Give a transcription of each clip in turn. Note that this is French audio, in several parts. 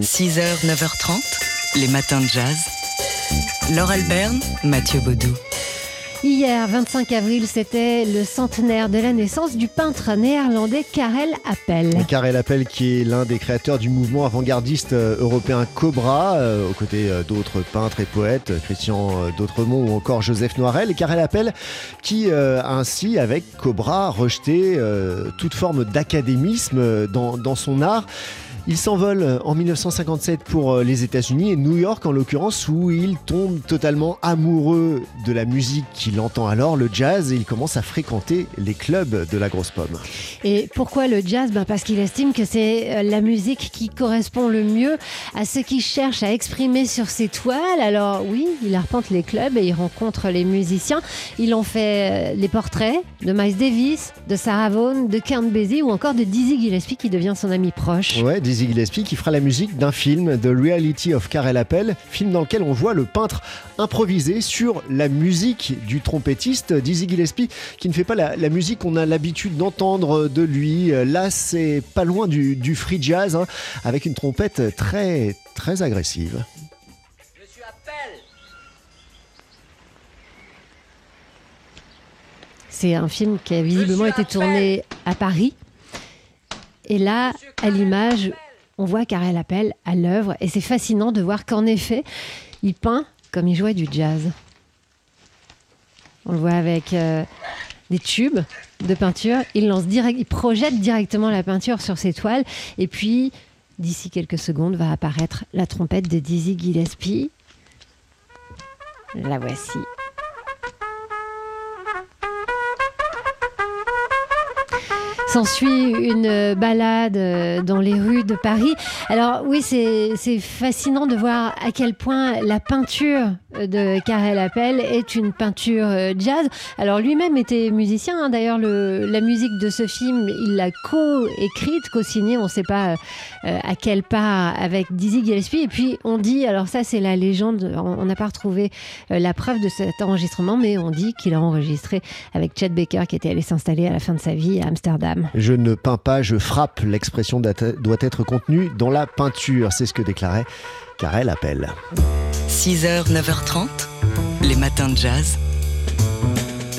6h, 9h30, les matins de jazz. Laure Alberne, Mathieu Baudou. Hier, 25 avril, c'était le centenaire de la naissance du peintre néerlandais Karel Appel. Karel Appel qui est l'un des créateurs du mouvement avant-gardiste euh, européen Cobra, euh, aux côtés euh, d'autres peintres et poètes, Christian d'Autremont ou encore Joseph Noirel. Et Karel Appel qui ainsi, avec Cobra, rejeté toute forme d'académisme dans, dans son art. Il s'envole euh, en 1957 pour euh, les États-Unis et New York en l'occurrence où il tombe totalement amoureux de la musique qu'il entend alors, le jazz, et il commence à fréquenter les clubs de la grosse pomme. Et pourquoi le jazz? Ben Parce qu'il estime que c'est euh, la musique qui correspond le mieux à ce qu'il cherche à exprimer sur ses toiles. Alors oui, il arpente les clubs et il rencontre les musiciens. Il en fait les portraits de Miles Davis, de Sarah Vaughan, de Kern Basie ou encore de Dizzy Gillespie qui devient son ami proche. Ouais, Dizzy Gillespie qui fera la musique d'un film, The Reality of Karel Appel, film dans lequel on voit le peintre improviser sur la musique du trompettiste Dizzy Gillespie qui ne fait pas la, musique qu'on a l'habitude d'entendre de lui. Là, c'est pas loin du, free jazz hein, avec une trompette très très agressive. C'est un film qui a visiblement été tourné à Paris. Et là, à l'image, on voit Karel Appel à l'œuvre et c'est fascinant de voir qu'en effet, il peint comme il jouait du jazz. On le voit avec euh, des tubes de peinture, il lance il projette directement la peinture sur ses toiles et puis d'ici quelques secondes va apparaître la trompette de Dizzy Gillespie. La voici. S'ensuit une balade euh, dans les rues de Paris. Alors oui, c'est fascinant de voir à quel point la peinture de Karel Appel est une peinture euh, jazz. Alors lui-même était musicien. Hein. D'ailleurs, la musique de ce film, il l'a co-écrite, co-signée. On ne sait pas euh, à quel pas avec Dizzy Gillespie. Et puis on dit, alors ça c'est la légende, on n'a pas retrouvé la preuve de cet enregistrement, mais on dit qu'il a enregistré avec Chet Baker qui était allé s'installer à la fin de sa vie à Amsterdam. Je ne peins pas, je frappe. L'expression doit être contenue dans la peinture. C'est ce que déclarait Karel Appel. 6h, 9h30, les matins de jazz.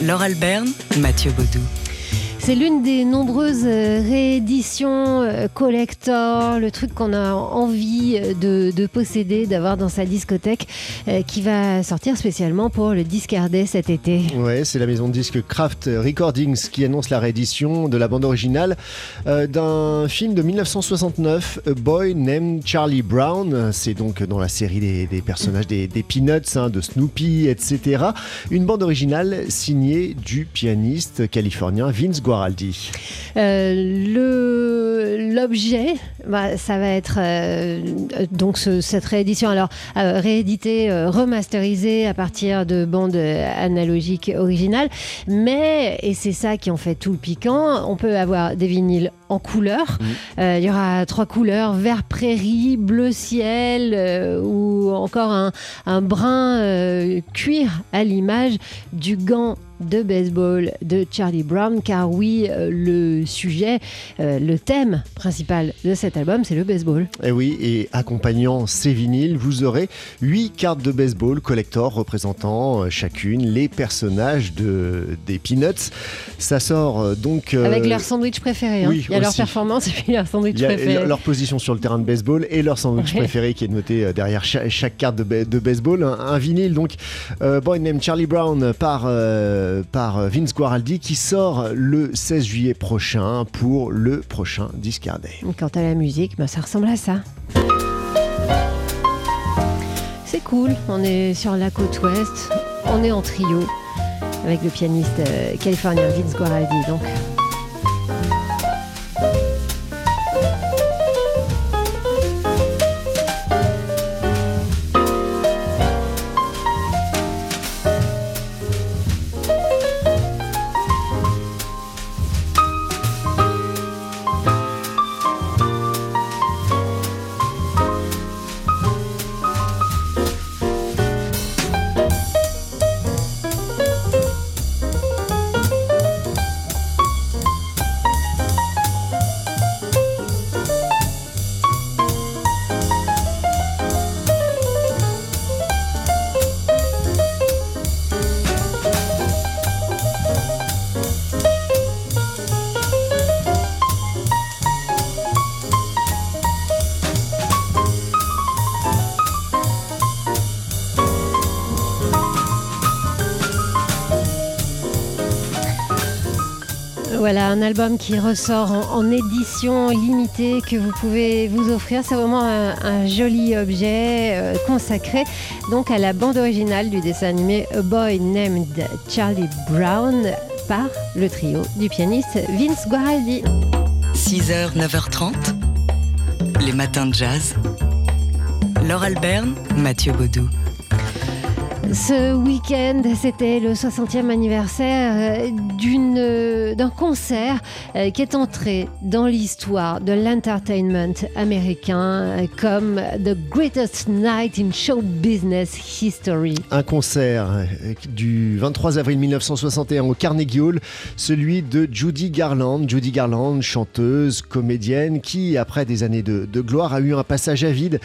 Laure Alberne, Mathieu Baudou. C'est l'une des nombreuses euh, rééditions euh, collector, le truc qu'on a envie euh, de, posséder, d'avoir dans sa discothèque, qui va sortir spécialement pour le Discardet cet été. Ouais, c'est la maison de disques Kraft Recordings qui annonce la réédition de la bande originale d'un film de 1969, A Boy Named Charlie Brown. C'est donc dans la série des, personnages des, Peanuts, hein, de Snoopy, etc. Une bande originale signée du pianiste californien Vince Guaraldi. Euh, l'objet, bah, ça va être euh, donc cette réédition. Alors euh, réédité, remasterisé à partir de bandes analogiques originales, mais et c'est ça qui en fait tout le piquant. On peut avoir des vinyles en couleur. Mmh. Il y aura trois couleurs vert prairie, bleu ciel ou encore un, un brun cuir à l'image du gant de baseball de Charlie Brown, car oui, euh, le sujet, euh, le thème principal de cet album, c'est le baseball. Et eh oui, et accompagnant ces vinyles, vous aurez huit cartes de baseball collector représentant euh, chacune les personnages de, des Peanuts. Ça sort donc... Avec leur sandwich préféré. Hein. Il y a leur performance et puis leur sandwich préféré. Leur position sur le terrain de baseball et leur sandwich préféré qui est noté derrière chaque, carte de, baseball. Un, vinyle, donc, Boy Named Charlie Brown par par Vince Guaraldi qui sort le 16 juillet prochain pour le prochain Discardet. Quant à la musique, bah, ça ressemble à ça. C'est cool, on est sur la côte ouest, on est en trio avec le pianiste euh, californien Vince Guaraldi. Donc Voilà, un album qui ressort en, édition limitée que vous pouvez vous offrir. C'est vraiment un, joli objet euh, consacré donc à la bande originale du dessin animé A Boy Named Charlie Brown par le trio du pianiste Vince Guaraldi. 6h, 9h30, les matins de jazz. Laure Alberne, Mathieu Baudou. Ce week-end, c'était le 60e anniversaire euh, d'une, d'un concert euh, qui est entré dans l'histoire de l'entertainment américain euh, comme The Greatest Night in Show Business History. Un concert du 23 avril 1961 au Carnegie Hall, celui de Judy Garland. Judy Garland, chanteuse, comédienne, qui, après des années de, gloire, a eu un passage à vide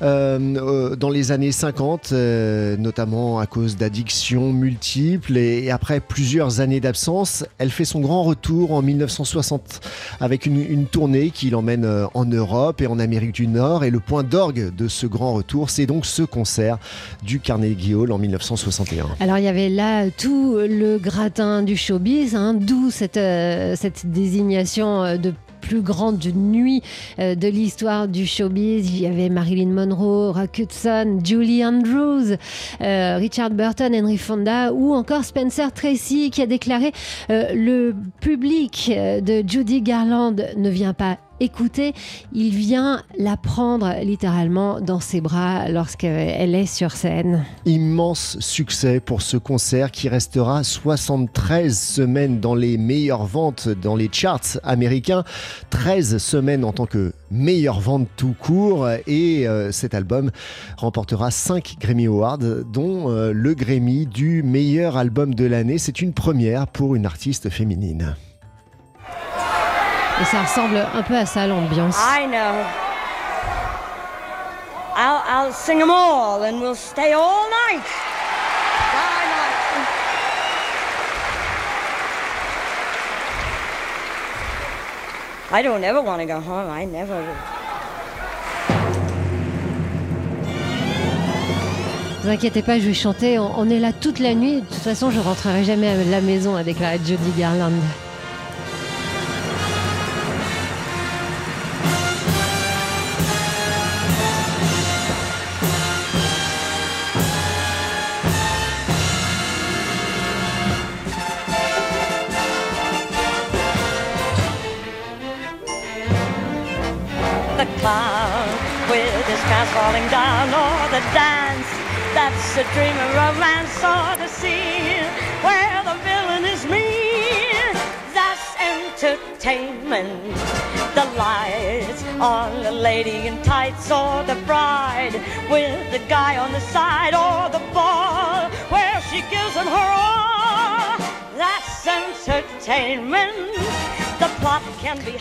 dans les années 50, notamment à cause d'addictions multiples et, après plusieurs années d'absence, elle fait son grand retour en 1960 avec une, tournée qui l'emmène euh, en Europe et en Amérique du Nord et le point d'orgue de ce grand retour, c'est donc ce concert du Carnegie Hall en 1961. Alors il y avait là tout le gratin du showbiz, hein, d'où cette, euh, désignation euh, de plus grande nuit euh, de l'histoire du showbiz. Il y avait Marilyn Monroe, Rock Hudson, Julie Andrews, euh, Richard Burton, Henry Fonda ou encore Spencer Tracy qui a déclaré euh, le public de Judy Garland ne vient pas écoutez, il vient la prendre littéralement dans ses bras lorsqu'elle est sur scène. Immense succès pour ce concert qui restera 73 semaines dans les meilleures ventes dans les charts américains, 13 semaines en tant que meilleure vente tout court et euh, cet album remportera 5 Grammy Awards dont euh, le Grammy du meilleur album de l'année. C'est une première pour une artiste féminine. Et ça ressemble un peu à ça l'ambiance. I know. I'll, I'll sing them all and we'll stay all night. I don't ever want to go home. I never. Ne vous inquiétez pas, je vais chanter. On, est là toute la nuit. De toute façon, je rentrerai jamais à la maison, a déclaré Jody Garland. Pants falling down, or the dance that's a dream of romance, or the scene where the villain is mean. That's entertainment. The lights on the lady in tights, or the bride with the guy on the side, or the ball where she gives him her all. That's entertainment.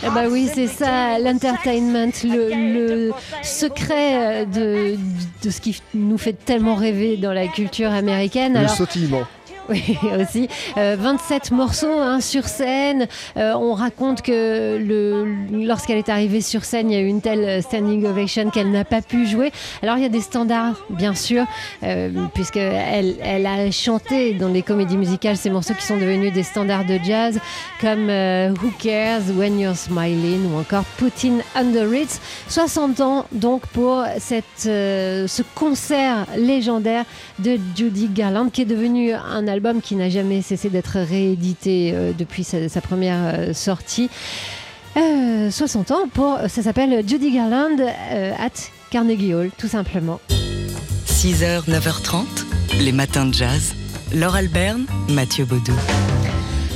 Eh bah oui, c'est ça, l'entertainment, le, secret euh, de, de, ce qui nous fait tellement rêver dans la culture américaine. Le sautillement. Oui, aussi. 27 euh, morceaux hein, sur scène. Euh, on raconte que le, lorsqu'elle est arrivée sur scène, il y a eu une telle standing ovation qu'elle n'a pas pu jouer. Alors il y a des standards, bien sûr, euh, puisqu'elle elle a chanté dans les comédies musicales ces morceaux qui sont devenus des standards de jazz, comme Who Cares, When You're Smiling ou encore Putin Under It. 60 ans donc pour cette, ce concert légendaire de Judy Garland qui est devenu un qui n'a jamais cessé d'être réédité euh, depuis sa, première euh, sortie. 60 euh, ans pour, ça s'appelle Judy Garland at Carnegie Hall, tout simplement. 6h, 9h30, les matins de jazz. Laure Alberne, Mathieu Baudou.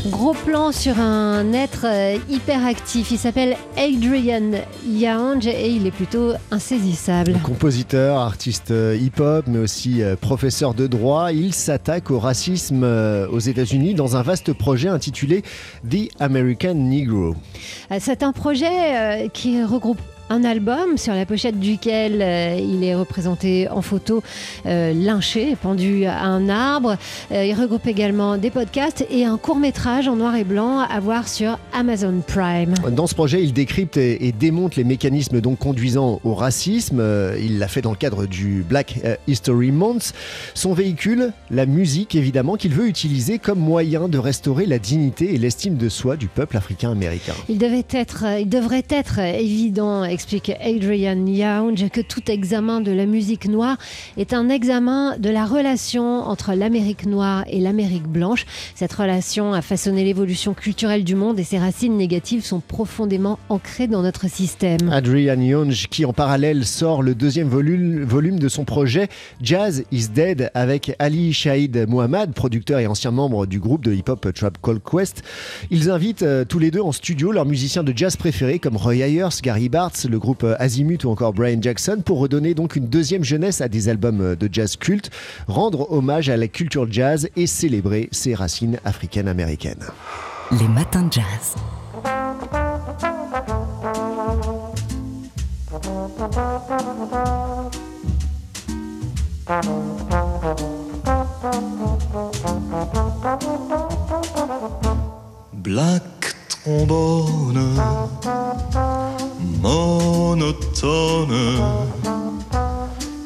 Gros plan sur un être euh, hyper actif. Il s'appelle Adrian Young et il est plutôt insaisissable. Compositeur, artiste euh, hip-hop, mais aussi euh, professeur de droit, il s'attaque au racisme aux États-Unis dans un vaste projet intitulé The American Negro. C'est un projet qui regroupe un album sur la pochette duquel euh, il est représenté en photo euh, lynché, pendu à un arbre. Euh, il regroupe également des podcasts et un court métrage en noir et blanc à voir sur Amazon Prime. Dans ce projet, il décrypte et, et démonte les mécanismes donc conduisant au racisme. Il l'a fait dans le cadre du Black History Month. Son véhicule, la musique évidemment, qu'il veut utiliser comme moyen de restaurer la dignité et l'estime de soi du peuple africain-américain. Il, devait être, il devrait être évident, explique Adrian Young, que tout examen de la musique noire est un examen de la relation entre l'Amérique noire et l'Amérique blanche. Cette relation a façonné l'évolution culturelle du monde et ses racines négatives sont profondément ancrées dans notre système. Adrian Young, qui en parallèle sort le deuxième volume, de son projet Jazz is Dead avec Ali Shahid Mohammad, producteur et ancien membre du groupe de hip-hop Trap Called Quest. Ils invitent euh, tous les deux en studio leurs musiciens de jazz préférés comme Roy Ayers, Gary Bartz, le groupe euh, Azimut ou encore Brian Jackson pour redonner donc une deuxième jeunesse à des albums euh, de jazz culte, rendre hommage à la culture jazz et célébrer ses racines africaines-américaines. Les matins de jazz. Black trombone, monotone,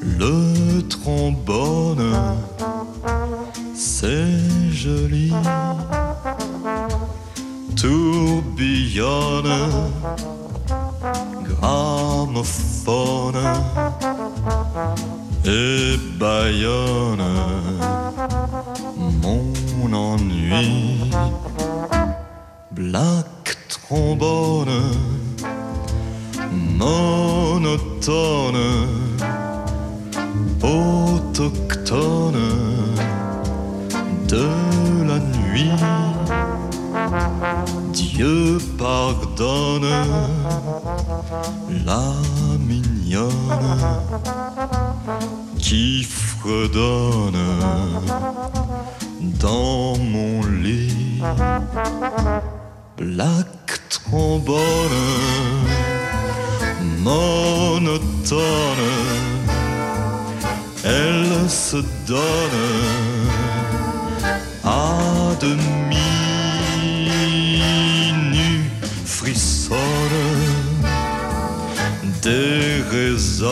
le trombone, c'est joli, tourbillonne, gramophone et baillonne mon ennui. Black trombone, monotone, autochtone de la nuit. Dieu pardonne la mignonne qui fredonne dans mon lit. Black trombone, monotone, elle se donne à demi nu, frissonne, déraisonne,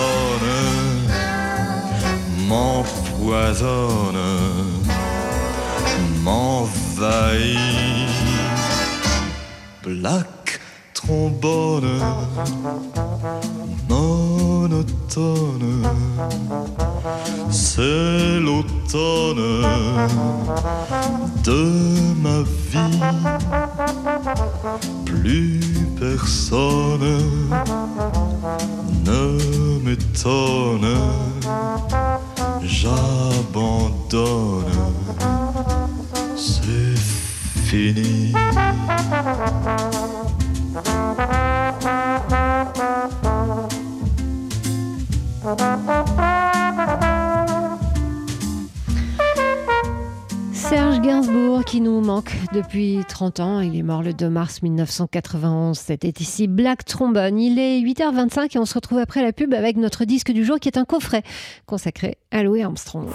m'empoisonne, m'envahit. Black trombone, c'est l'automne de ma vie. Plus personne ne m'étonne, j'abandonne, c'est fini. Serge Gainsbourg qui nous manque depuis 30 ans. Il est mort le 2 mars 1991. C'était ici Black Trombone. Il est 8h25 et on se retrouve après la pub avec notre disque du jour qui est un coffret consacré à Louis Armstrong.